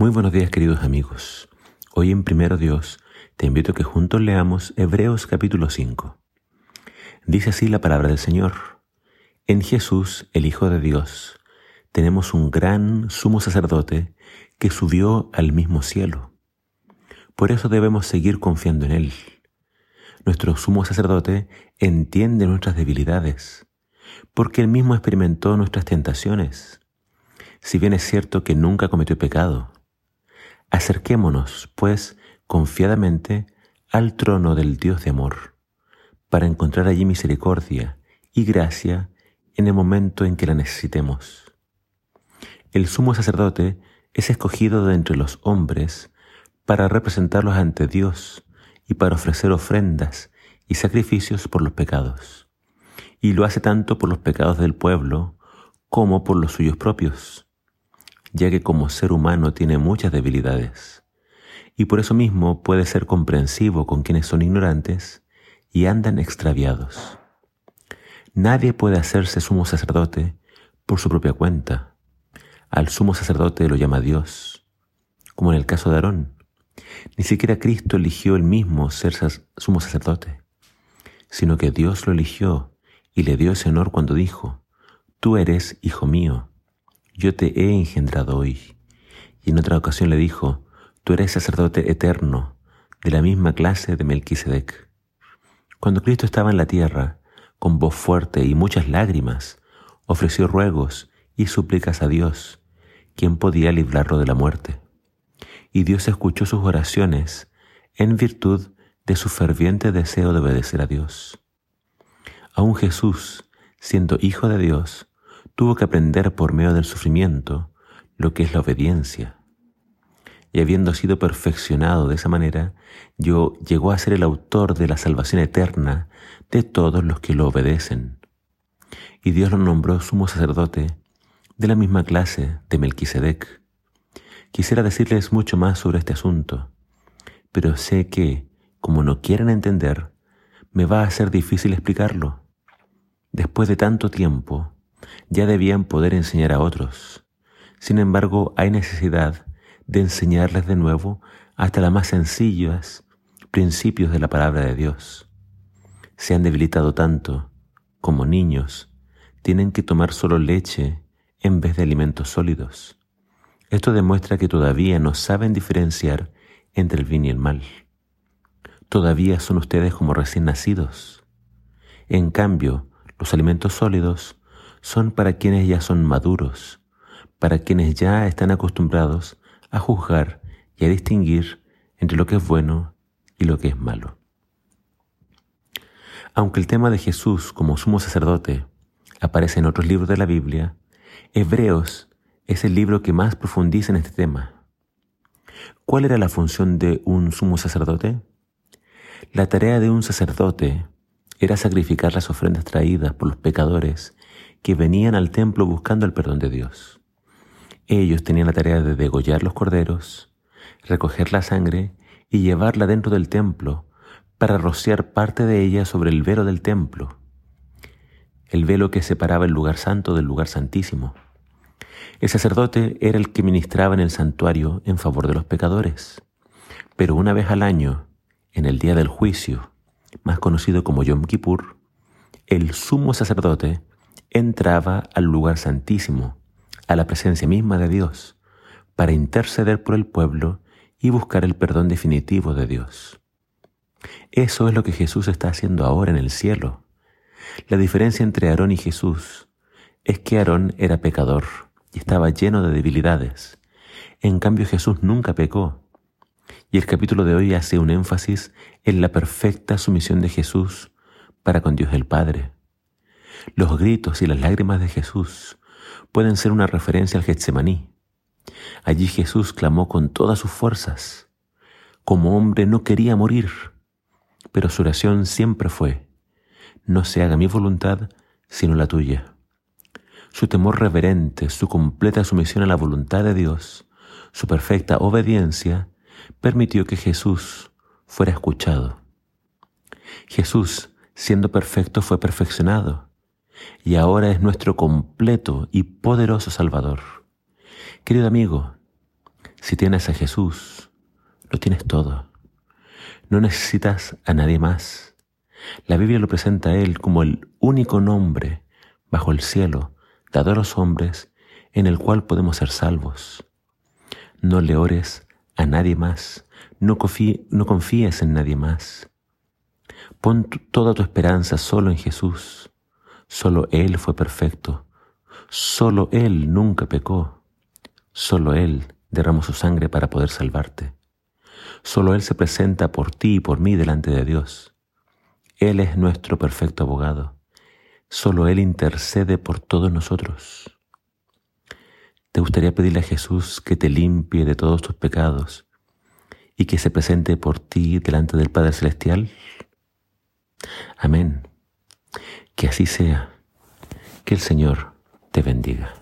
Muy buenos días queridos amigos. Hoy en Primero Dios te invito a que juntos leamos Hebreos capítulo 5. Dice así la palabra del Señor. En Jesús, el Hijo de Dios, tenemos un gran sumo sacerdote que subió al mismo cielo. Por eso debemos seguir confiando en Él. Nuestro sumo sacerdote entiende nuestras debilidades, porque Él mismo experimentó nuestras tentaciones. Si bien es cierto que nunca cometió pecado, Acerquémonos, pues, confiadamente al trono del Dios de amor, para encontrar allí misericordia y gracia en el momento en que la necesitemos. El sumo sacerdote es escogido de entre los hombres para representarlos ante Dios y para ofrecer ofrendas y sacrificios por los pecados. Y lo hace tanto por los pecados del pueblo como por los suyos propios ya que como ser humano tiene muchas debilidades, y por eso mismo puede ser comprensivo con quienes son ignorantes y andan extraviados. Nadie puede hacerse sumo sacerdote por su propia cuenta. Al sumo sacerdote lo llama Dios, como en el caso de Aarón. Ni siquiera Cristo eligió el mismo ser sumo sacerdote, sino que Dios lo eligió y le dio ese honor cuando dijo, Tú eres hijo mío, yo te he engendrado hoy. Y en otra ocasión le dijo, tú eres sacerdote eterno, de la misma clase de Melquisedec. Cuando Cristo estaba en la tierra, con voz fuerte y muchas lágrimas, ofreció ruegos y súplicas a Dios, quien podía librarlo de la muerte. Y Dios escuchó sus oraciones en virtud de su ferviente deseo de obedecer a Dios. Aún Jesús, siendo hijo de Dios, tuvo que aprender por medio del sufrimiento lo que es la obediencia. Y habiendo sido perfeccionado de esa manera, yo llegó a ser el autor de la salvación eterna de todos los que lo obedecen. Y Dios lo nombró sumo sacerdote de la misma clase de Melquisedec. Quisiera decirles mucho más sobre este asunto, pero sé que, como no quieren entender, me va a ser difícil explicarlo. Después de tanto tiempo, ya debían poder enseñar a otros. Sin embargo, hay necesidad de enseñarles de nuevo hasta las más sencillas principios de la palabra de Dios. Se han debilitado tanto, como niños, tienen que tomar solo leche en vez de alimentos sólidos. Esto demuestra que todavía no saben diferenciar entre el bien y el mal. Todavía son ustedes como recién nacidos. En cambio, los alimentos sólidos son para quienes ya son maduros, para quienes ya están acostumbrados a juzgar y a distinguir entre lo que es bueno y lo que es malo. Aunque el tema de Jesús como sumo sacerdote aparece en otros libros de la Biblia, Hebreos es el libro que más profundiza en este tema. ¿Cuál era la función de un sumo sacerdote? La tarea de un sacerdote era sacrificar las ofrendas traídas por los pecadores que venían al templo buscando el perdón de Dios. Ellos tenían la tarea de degollar los corderos, recoger la sangre y llevarla dentro del templo para rociar parte de ella sobre el velo del templo, el velo que separaba el lugar santo del lugar santísimo. El sacerdote era el que ministraba en el santuario en favor de los pecadores, pero una vez al año, en el día del juicio, más conocido como Yom Kippur, el sumo sacerdote entraba al lugar santísimo, a la presencia misma de Dios, para interceder por el pueblo y buscar el perdón definitivo de Dios. Eso es lo que Jesús está haciendo ahora en el cielo. La diferencia entre Aarón y Jesús es que Aarón era pecador y estaba lleno de debilidades. En cambio Jesús nunca pecó. Y el capítulo de hoy hace un énfasis en la perfecta sumisión de Jesús para con Dios el Padre. Los gritos y las lágrimas de Jesús pueden ser una referencia al Getsemaní. Allí Jesús clamó con todas sus fuerzas. Como hombre no quería morir, pero su oración siempre fue, no se haga mi voluntad, sino la tuya. Su temor reverente, su completa sumisión a la voluntad de Dios, su perfecta obediencia, permitió que Jesús fuera escuchado. Jesús, siendo perfecto, fue perfeccionado y ahora es nuestro completo y poderoso Salvador. Querido amigo, Si tienes a Jesús, lo tienes todo. No necesitas a nadie más. La Biblia lo presenta a Él como el único nombre bajo el cielo dado a los hombres en el cual podemos ser salvos. No le ores a nadie más, no, no confíes en nadie más. Pon toda tu esperanza solo en Jesús. Solo Él fue perfecto. Solo Él nunca pecó. Solo Él derramó su sangre para poder salvarte. Solo Él se presenta por ti y por mí delante de Dios. Él es nuestro perfecto abogado. Solo Él intercede por todos nosotros. ¿Te gustaría pedirle a Jesús que te limpie de todos tus pecados y que se presente por ti delante del Padre Celestial? Amén. Que así sea. Que el Señor te bendiga.